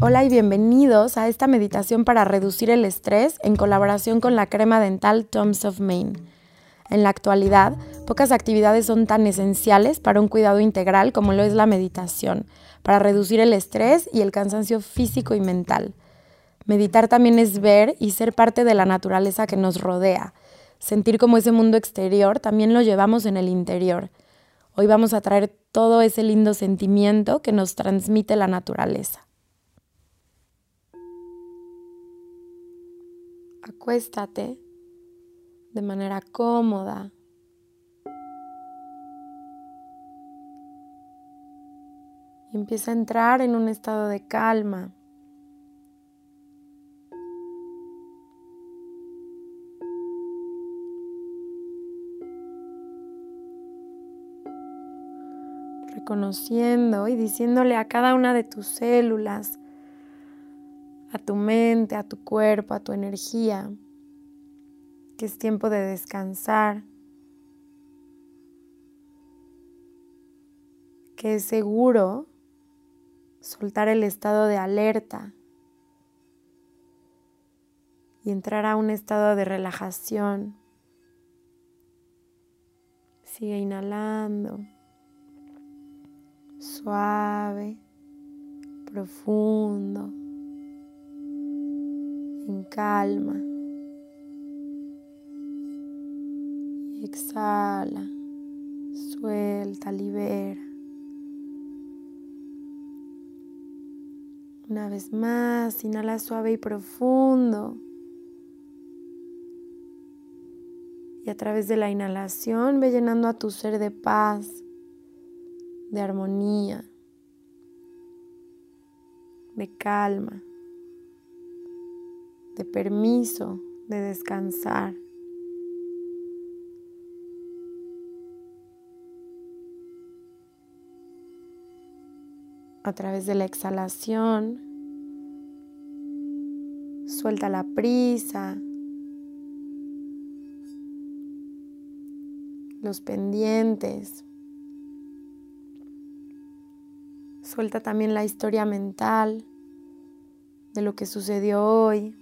Hola y bienvenidos a esta meditación para reducir el estrés en colaboración con la crema dental Toms of Maine. En la actualidad, pocas actividades son tan esenciales para un cuidado integral como lo es la meditación, para reducir el estrés y el cansancio físico y mental. Meditar también es ver y ser parte de la naturaleza que nos rodea, sentir como ese mundo exterior también lo llevamos en el interior. Hoy vamos a traer todo ese lindo sentimiento que nos transmite la naturaleza. Acuéstate de manera cómoda. Y empieza a entrar en un estado de calma. Reconociendo y diciéndole a cada una de tus células, a tu mente, a tu cuerpo, a tu energía, que es tiempo de descansar, que es seguro soltar el estado de alerta y entrar a un estado de relajación. Sigue inhalando, suave, profundo en calma. Exhala, suelta, libera. Una vez más, inhala suave y profundo. Y a través de la inhalación ve llenando a tu ser de paz, de armonía, de calma de permiso de descansar. A través de la exhalación, suelta la prisa, los pendientes. Suelta también la historia mental de lo que sucedió hoy,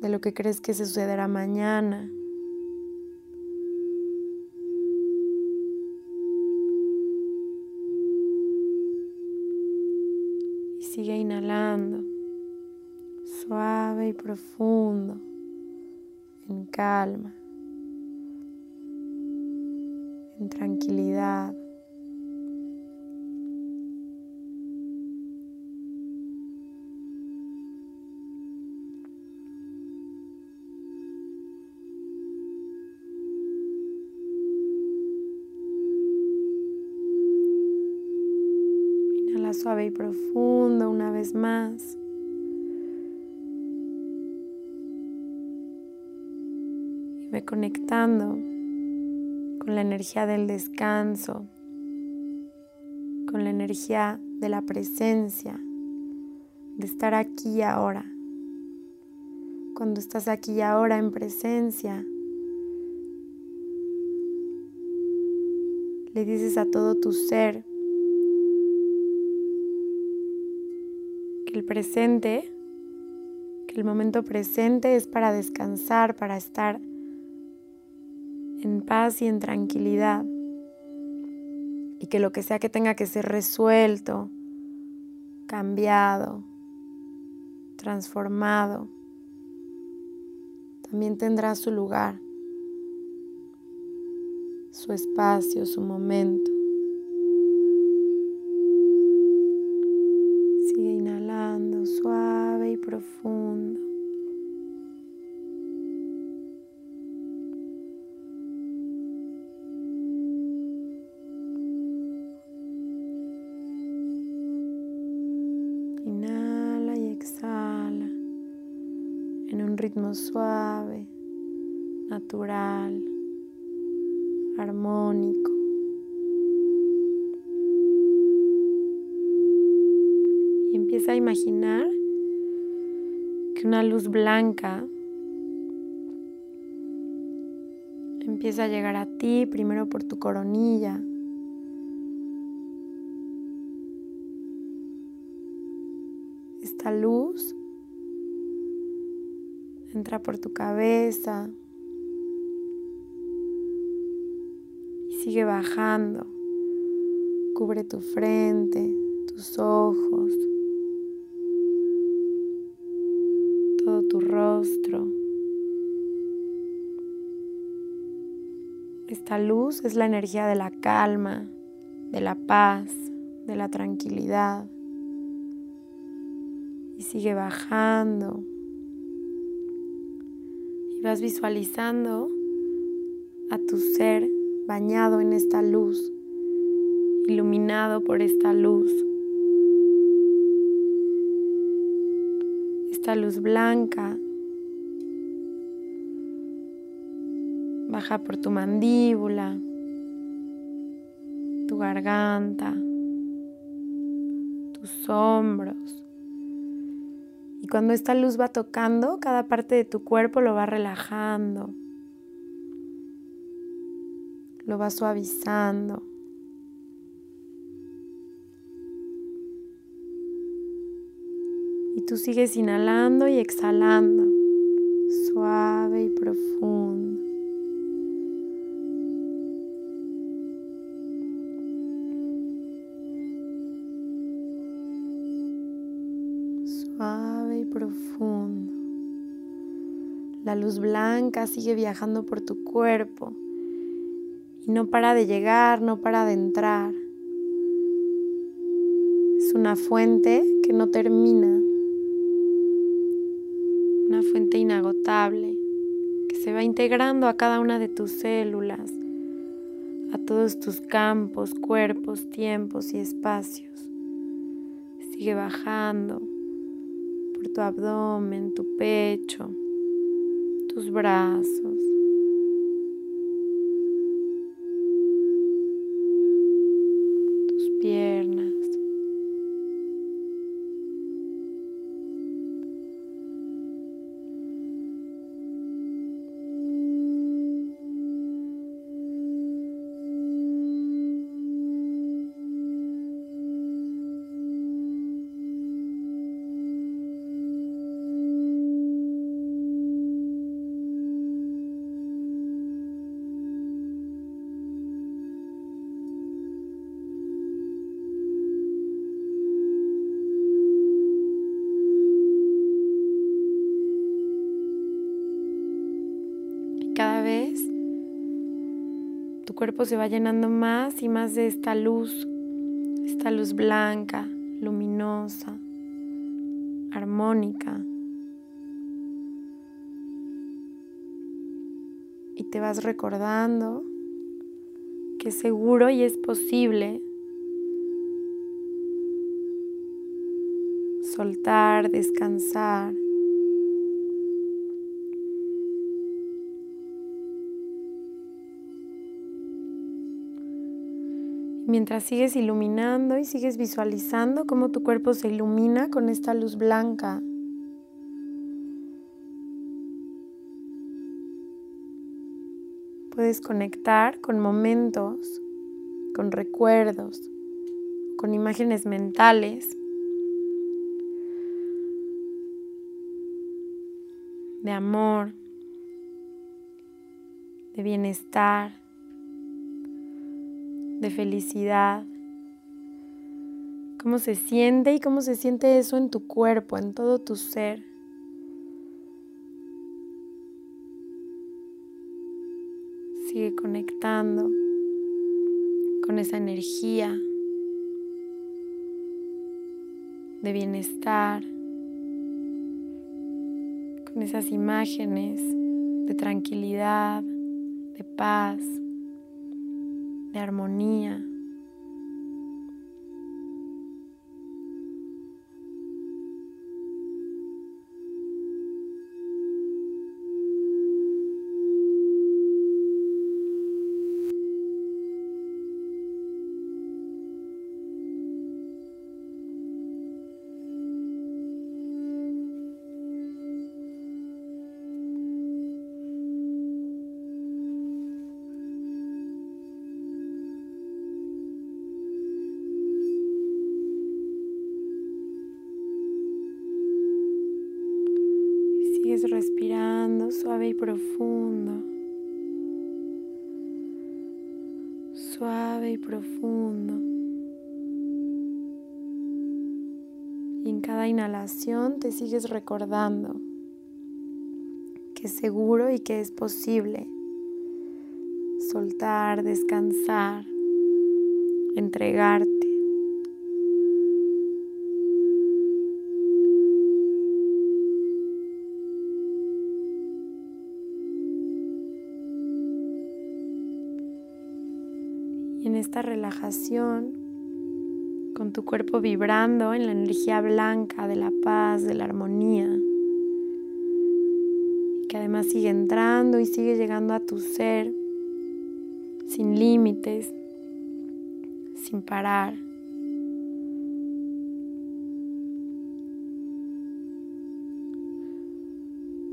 de lo que crees que se sucederá mañana. Y sigue inhalando, suave y profundo, en calma, en tranquilidad. Y profundo una vez más. Y ve conectando con la energía del descanso, con la energía de la presencia, de estar aquí ahora. Cuando estás aquí ahora en presencia, le dices a todo tu ser, que el presente, que el momento presente es para descansar, para estar en paz y en tranquilidad. Y que lo que sea que tenga que ser resuelto, cambiado, transformado, también tendrá su lugar, su espacio, su momento. Ritmo suave, natural, armónico. Y empieza a imaginar que una luz blanca empieza a llegar a ti primero por tu coronilla, Esta luz entra por tu cabeza y sigue bajando. Cubre tu frente, tus ojos, todo tu rostro. Esta luz es la energía de la calma, de la paz, de la tranquilidad. Y sigue bajando. Y vas visualizando a tu ser bañado en esta luz, iluminado por esta luz. Esta luz blanca baja por tu mandíbula, tu garganta, tus hombros. Y cuando esta luz va tocando, cada parte de tu cuerpo lo va relajando, lo va suavizando. Y tú sigues inhalando y exhalando, suave y profundo. Luz blanca sigue viajando por tu cuerpo y no para de llegar, no para de entrar. Es una fuente que no termina, una fuente inagotable que se va integrando a cada una de tus células, a todos tus campos, cuerpos, tiempos y espacios. Sigue bajando por tu abdomen, tu pecho, tus brazos. tus piernas. Cuerpo se va llenando más y más de esta luz, esta luz blanca, luminosa, armónica. Y te vas recordando que es seguro y es posible soltar, descansar mientras sigues iluminando y sigues visualizando cómo tu cuerpo se ilumina con esta luz blanca. Puedes conectar con momentos, con recuerdos, con imágenes mentales de amor, de bienestar de felicidad. ¿Cómo se siente y cómo se siente eso en tu cuerpo, en todo tu ser? Sigue conectando con esa energía de bienestar, con esas imágenes de tranquilidad, de paz de armonía. Respirando suave y profundo. Suave y profundo. Y en cada inhalación te sigues recordando que es seguro y que es posible soltar, descansar, entregarte. Esta relajación, con tu cuerpo vibrando en la energía blanca de la paz, de la armonía, que además sigue entrando y sigue llegando a tu ser sin límites, sin parar.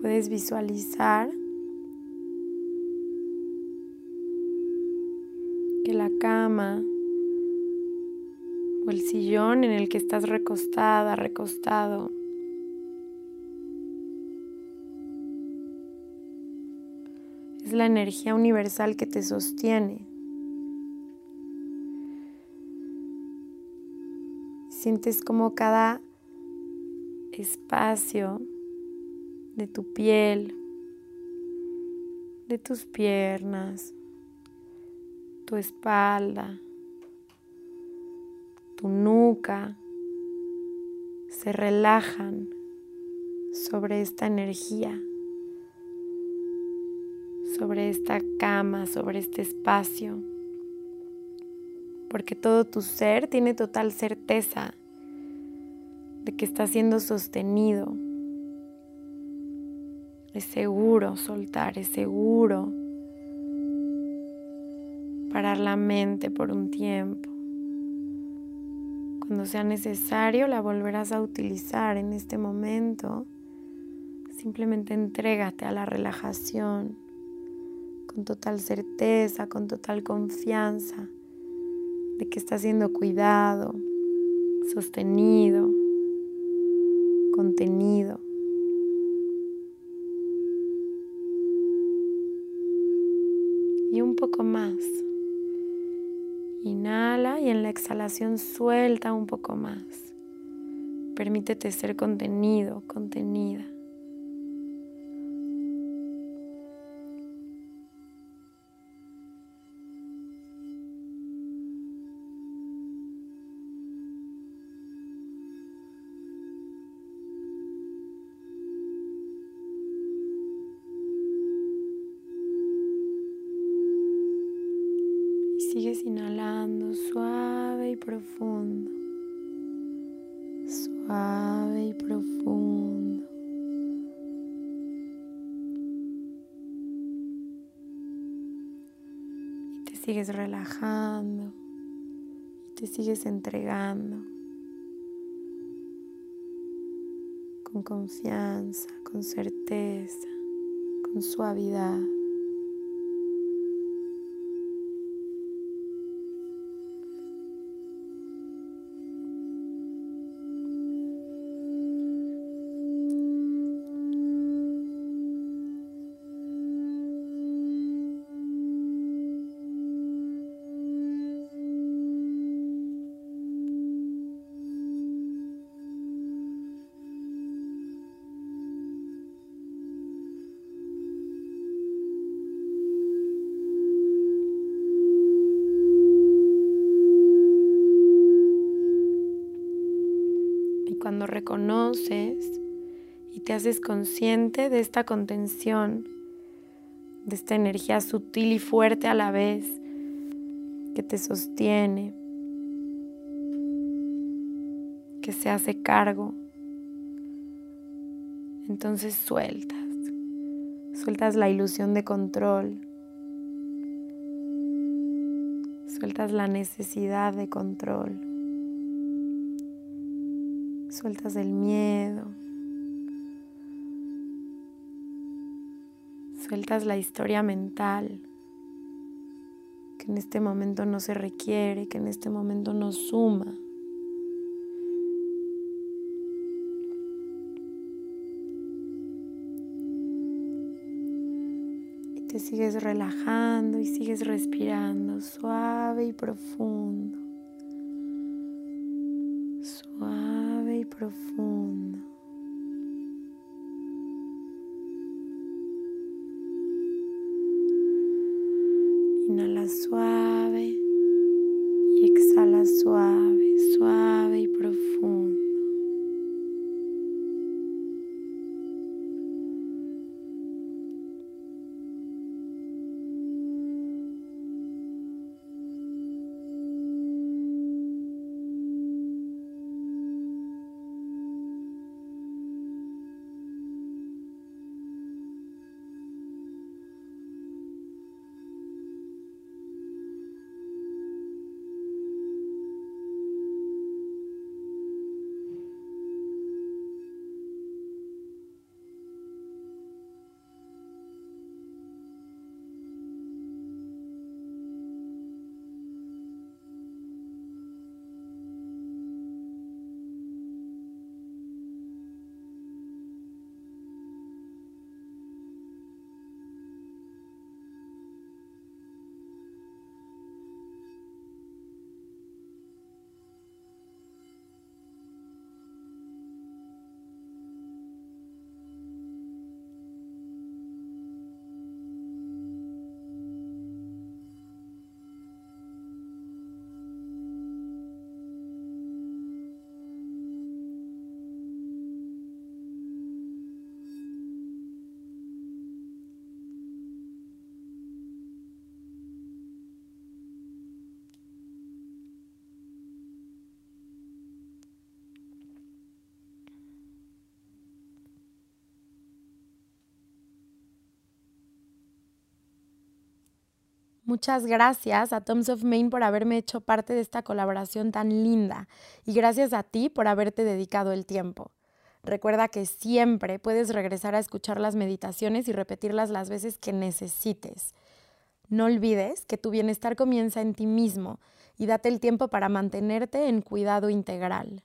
Puedes visualizar la cama o el sillón en el que estás recostada, recostado, es la energía universal que te sostiene. Sientes como cada espacio de tu piel, de tus piernas, tu espalda, tu nuca, se relajan sobre esta energía sobre esta cama, sobre este espacio, porque todo tu ser tiene total certeza de que está siendo sostenido. Es seguro soltar, es seguro parar la mente por un tiempo. Cuando sea necesario la volverás a utilizar en este momento. Simplemente entrégate a la relajación con total certeza, con total confianza de que está siendo cuidado, sostenido, contenido. Y un poco más. Inhala y en la exhalación suelta un poco más. Permítete ser contenido, contenida. Sigues relajando. Te sigues entregando. Con confianza, con certeza, con suavidad. Y te haces consciente de esta contención, de esta energía sutil y fuerte a la vez que te sostiene, que se hace cargo. Entonces sueltas, sueltas la ilusión de control, sueltas la necesidad de control. Sueltas el miedo. Sueltas la historia mental que en este momento no se requiere, que en este momento no suma. te sigues relajando y sigues respirando suave y profundo. Profundo. Muchas gracias a Toms of Maine por haberme hecho parte de esta colaboración tan linda y gracias a ti por haberte dedicado el tiempo. Recuerda que siempre puedes regresar a escuchar las meditaciones y repetirlas las veces que necesites. No olvides que tu bienestar comienza en ti mismo y date el tiempo para mantenerte en cuidado integral.